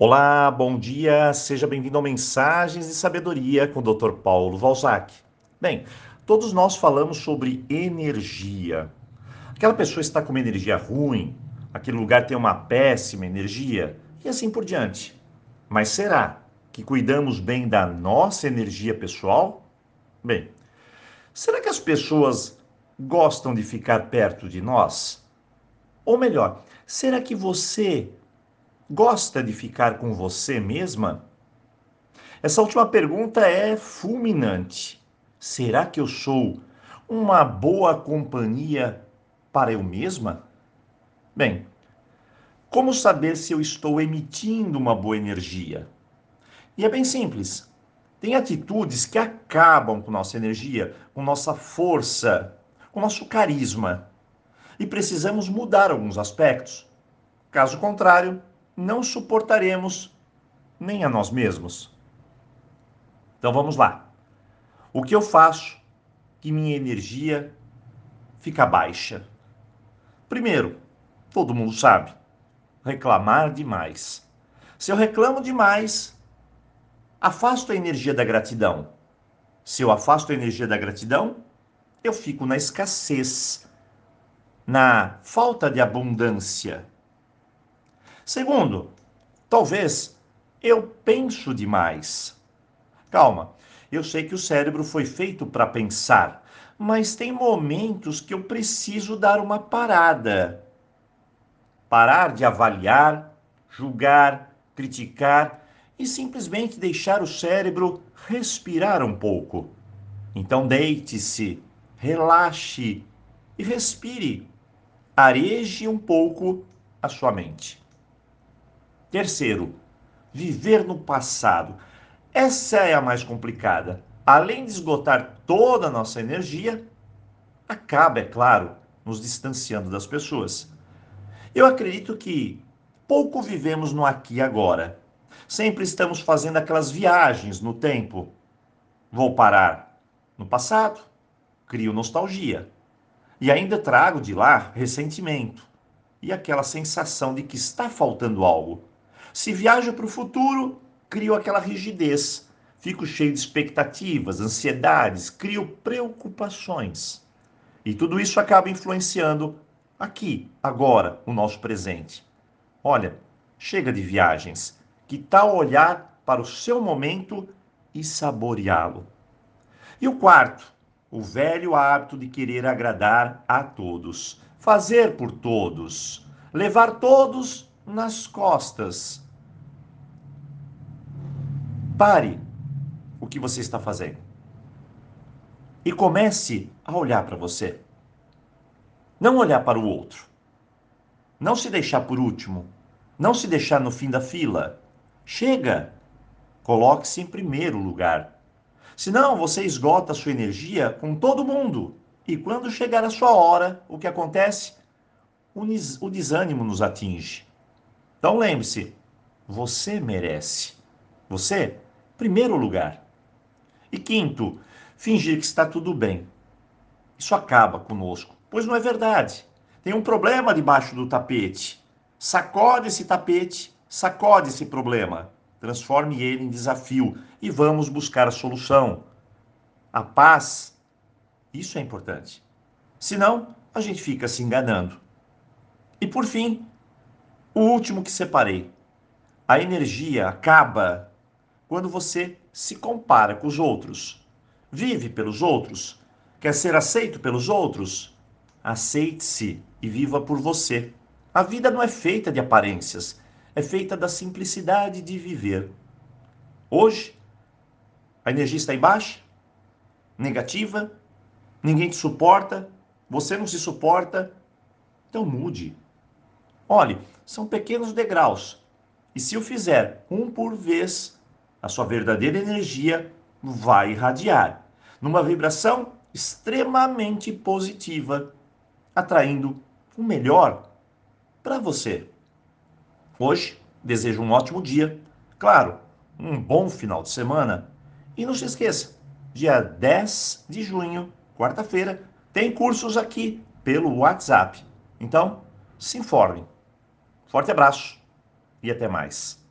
Olá, bom dia, seja bem-vindo ao Mensagens de Sabedoria com o Dr. Paulo Valzac. Bem, todos nós falamos sobre energia. Aquela pessoa está com uma energia ruim, aquele lugar tem uma péssima energia e assim por diante. Mas será que cuidamos bem da nossa energia pessoal? Bem, será que as pessoas gostam de ficar perto de nós? Ou melhor, será que você Gosta de ficar com você mesma? Essa última pergunta é fulminante. Será que eu sou uma boa companhia para eu mesma? Bem, como saber se eu estou emitindo uma boa energia? E é bem simples. Tem atitudes que acabam com nossa energia, com nossa força, com nosso carisma. E precisamos mudar alguns aspectos. Caso contrário, não suportaremos nem a nós mesmos. Então vamos lá. O que eu faço que minha energia fica baixa? Primeiro, todo mundo sabe, reclamar demais. Se eu reclamo demais, afasto a energia da gratidão. Se eu afasto a energia da gratidão, eu fico na escassez, na falta de abundância. Segundo, talvez eu penso demais. Calma, eu sei que o cérebro foi feito para pensar, mas tem momentos que eu preciso dar uma parada. Parar de avaliar, julgar, criticar e simplesmente deixar o cérebro respirar um pouco. Então deite-se, relaxe e respire. Areje um pouco a sua mente. Terceiro, viver no passado. Essa é a mais complicada. Além de esgotar toda a nossa energia, acaba, é claro, nos distanciando das pessoas. Eu acredito que pouco vivemos no aqui e agora. Sempre estamos fazendo aquelas viagens no tempo. Vou parar no passado, crio nostalgia. E ainda trago de lá ressentimento e aquela sensação de que está faltando algo. Se viajo para o futuro, crio aquela rigidez, fico cheio de expectativas, ansiedades, crio preocupações. E tudo isso acaba influenciando aqui, agora, o nosso presente. Olha, chega de viagens. Que tal olhar para o seu momento e saboreá-lo? E o quarto, o velho hábito de querer agradar a todos, fazer por todos, levar todos nas costas Pare o que você está fazendo e comece a olhar para você. Não olhar para o outro. Não se deixar por último. Não se deixar no fim da fila. Chega! Coloque-se em primeiro lugar. Senão você esgota sua energia com todo mundo. E quando chegar a sua hora, o que acontece? O desânimo nos atinge. Então lembre-se: você merece. Você primeiro lugar. E quinto, fingir que está tudo bem. Isso acaba conosco, pois não é verdade. Tem um problema debaixo do tapete. Sacode esse tapete, sacode esse problema, transforme ele em desafio e vamos buscar a solução. A paz, isso é importante. Senão, a gente fica se enganando. E por fim, o último que separei. A energia acaba quando você se compara com os outros. Vive pelos outros? Quer ser aceito pelos outros? Aceite-se e viva por você. A vida não é feita de aparências, é feita da simplicidade de viver. Hoje, a energia está em baixa, negativa, ninguém te suporta, você não se suporta, então mude. Olhe, são pequenos degraus. E se eu fizer um por vez, a sua verdadeira energia vai irradiar numa vibração extremamente positiva, atraindo o melhor para você. Hoje, desejo um ótimo dia, claro, um bom final de semana. E não se esqueça, dia 10 de junho, quarta-feira, tem cursos aqui pelo WhatsApp. Então, se informe. Forte abraço e até mais.